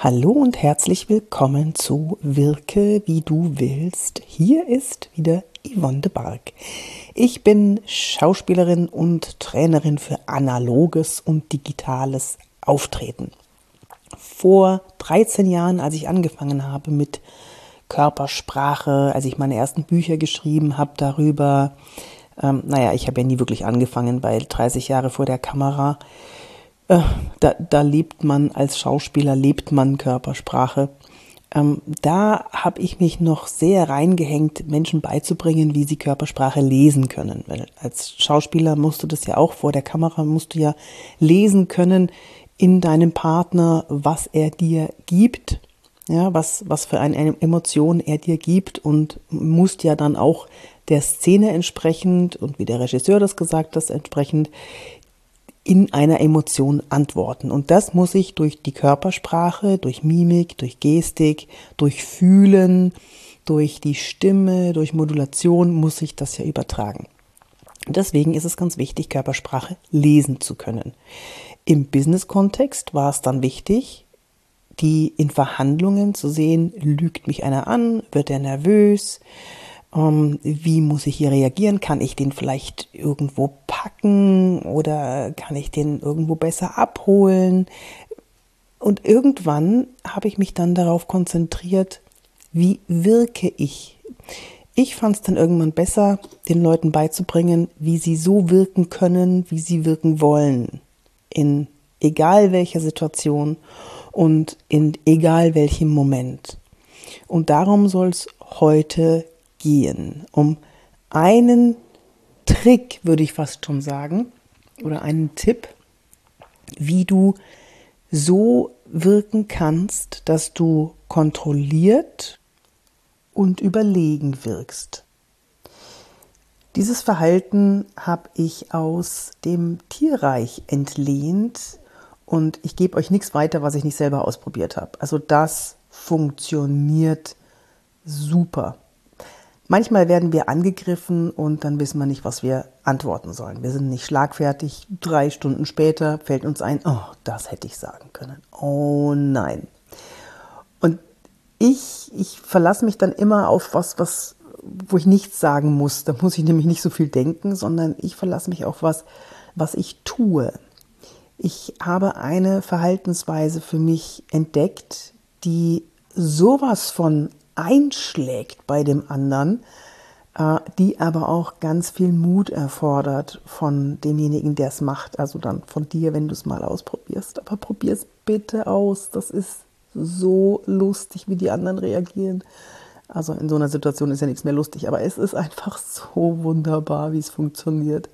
Hallo und herzlich willkommen zu Wirke wie du willst. Hier ist wieder Yvonne de Barg. Ich bin Schauspielerin und Trainerin für analoges und digitales Auftreten. Vor 13 Jahren, als ich angefangen habe mit Körpersprache, als ich meine ersten Bücher geschrieben habe darüber, ähm, naja, ich habe ja nie wirklich angefangen, weil 30 Jahre vor der Kamera äh, da, da lebt man als Schauspieler, lebt man Körpersprache. Ähm, da habe ich mich noch sehr reingehängt, Menschen beizubringen, wie sie Körpersprache lesen können. Weil als Schauspieler musst du das ja auch vor der Kamera, musst du ja lesen können in deinem Partner, was er dir gibt, ja, was, was für eine Emotion er dir gibt und musst ja dann auch der Szene entsprechend und wie der Regisseur das gesagt hat, entsprechend in einer Emotion antworten. Und das muss ich durch die Körpersprache, durch Mimik, durch Gestik, durch Fühlen, durch die Stimme, durch Modulation muss ich das ja übertragen. Deswegen ist es ganz wichtig, Körpersprache lesen zu können. Im Business-Kontext war es dann wichtig, die in Verhandlungen zu sehen, lügt mich einer an, wird er nervös, ähm, wie muss ich hier reagieren? Kann ich den vielleicht irgendwo packen oder kann ich den irgendwo besser abholen? Und irgendwann habe ich mich dann darauf konzentriert, wie wirke ich? Ich fand es dann irgendwann besser, den Leuten beizubringen, wie sie so wirken können, wie sie wirken wollen. In egal welcher Situation und in egal welchem Moment. Und darum soll es heute gehen, um einen Trick, würde ich fast schon sagen, oder einen Tipp, wie du so wirken kannst, dass du kontrolliert und überlegen wirkst. Dieses Verhalten habe ich aus dem Tierreich entlehnt und ich gebe euch nichts weiter, was ich nicht selber ausprobiert habe. Also das funktioniert super. Manchmal werden wir angegriffen und dann wissen wir nicht, was wir antworten sollen. Wir sind nicht schlagfertig. Drei Stunden später fällt uns ein, oh, das hätte ich sagen können. Oh nein. Und ich, ich verlasse mich dann immer auf was, was, wo ich nichts sagen muss. Da muss ich nämlich nicht so viel denken, sondern ich verlasse mich auf was, was ich tue. Ich habe eine Verhaltensweise für mich entdeckt, die sowas von einschlägt bei dem anderen, äh, die aber auch ganz viel Mut erfordert von demjenigen, der es macht. Also dann von dir, wenn du es mal ausprobierst. Aber probier es bitte aus. Das ist so lustig, wie die anderen reagieren. Also in so einer Situation ist ja nichts mehr lustig, aber es ist einfach so wunderbar, wie es funktioniert.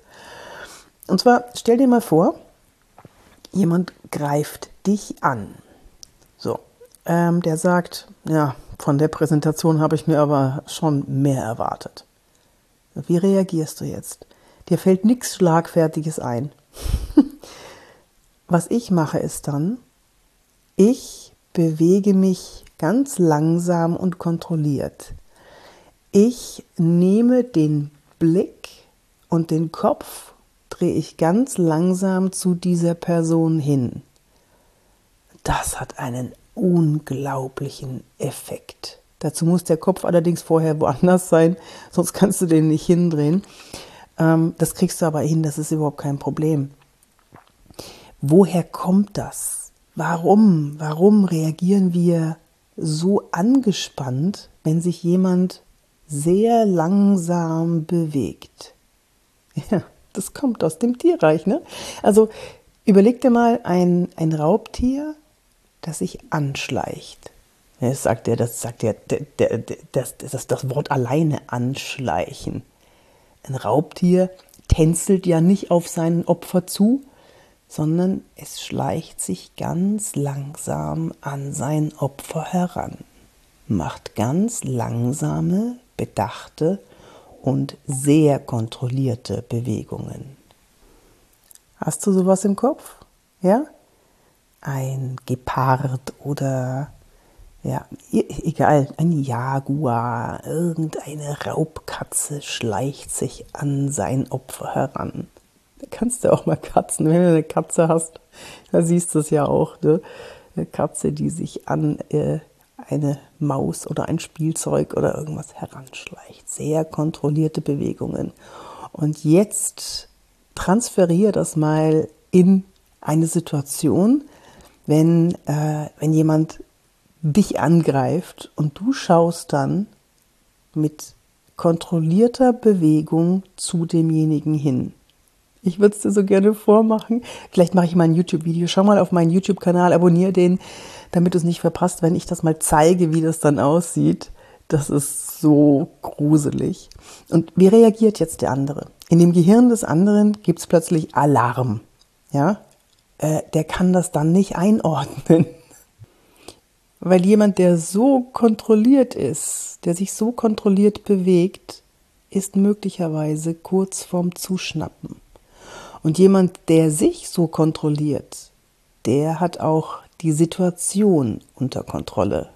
Und zwar stell dir mal vor, jemand greift dich an. So, ähm, der sagt, ja, von der Präsentation habe ich mir aber schon mehr erwartet. Wie reagierst du jetzt? Dir fällt nichts Schlagfertiges ein. Was ich mache ist dann, ich bewege mich ganz langsam und kontrolliert. Ich nehme den Blick und den Kopf drehe ich ganz langsam zu dieser Person hin. Das hat einen unglaublichen Effekt. Dazu muss der Kopf allerdings vorher woanders sein, sonst kannst du den nicht hindrehen. Ähm, das kriegst du aber hin, das ist überhaupt kein Problem. Woher kommt das? Warum? Warum reagieren wir so angespannt, wenn sich jemand sehr langsam bewegt? Ja, das kommt aus dem Tierreich, ne? Also überleg dir mal ein, ein Raubtier, das sich anschleicht. Das sagt er, das sagt er, das, das, das Wort alleine anschleichen. Ein Raubtier tänzelt ja nicht auf seinen Opfer zu, sondern es schleicht sich ganz langsam an sein Opfer heran, macht ganz langsame, bedachte und sehr kontrollierte Bewegungen. Hast du sowas im Kopf? Ja? Ein Gepard oder ja, egal, ein Jaguar, irgendeine Raubkatze schleicht sich an sein Opfer heran. Da kannst du auch mal Katzen, wenn du eine Katze hast, da siehst du es ja auch. Ne? eine Katze, die sich an äh, eine Maus oder ein Spielzeug oder irgendwas heranschleicht. Sehr kontrollierte Bewegungen. Und jetzt transferiere das mal in eine Situation, wenn, äh, wenn jemand dich angreift und du schaust dann mit kontrollierter Bewegung zu demjenigen hin. Ich würde es dir so gerne vormachen. Vielleicht mache ich mal ein YouTube-Video. Schau mal auf meinen YouTube-Kanal, abonniere den, damit du es nicht verpasst, wenn ich das mal zeige, wie das dann aussieht. Das ist so gruselig. Und wie reagiert jetzt der andere? In dem Gehirn des anderen gibt es plötzlich Alarm. Ja, äh, der kann das dann nicht einordnen. Weil jemand, der so kontrolliert ist, der sich so kontrolliert bewegt, ist möglicherweise kurz vorm Zuschnappen. Und jemand, der sich so kontrolliert, der hat auch die Situation unter Kontrolle.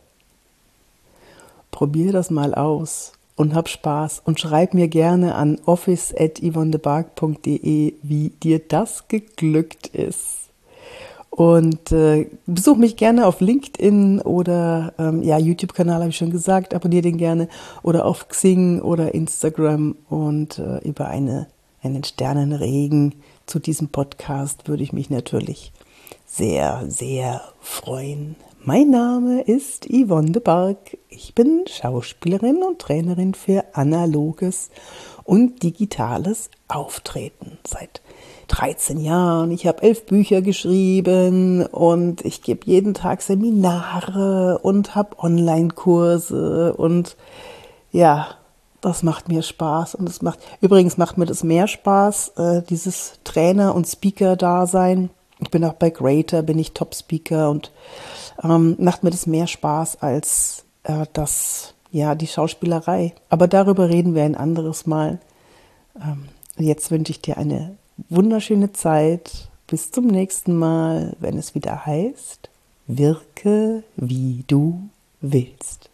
Probier das mal aus und hab Spaß und schreib mir gerne an office.yvonnebark.de, wie dir das geglückt ist. Und äh, besuch mich gerne auf LinkedIn oder ähm, ja, YouTube-Kanal habe ich schon gesagt, abonniere den gerne oder auf Xing oder Instagram und äh, über eine, einen Sternenregen zu diesem Podcast würde ich mich natürlich sehr, sehr freuen. Mein Name ist Yvonne de Barg. Ich bin Schauspielerin und Trainerin für analoges und digitales Auftreten seit 13 Jahren. Ich habe elf Bücher geschrieben und ich gebe jeden Tag Seminare und habe Online-Kurse und ja, das macht mir Spaß und es macht übrigens macht mir das mehr Spaß, äh, dieses Trainer und Speaker-Dasein. Ich bin auch bei Greater, bin ich Top-Speaker und ähm, macht mir das mehr Spaß als äh, das, ja, die Schauspielerei. Aber darüber reden wir ein anderes Mal. Ähm, jetzt wünsche ich dir eine wunderschöne Zeit. Bis zum nächsten Mal, wenn es wieder heißt, wirke wie du willst.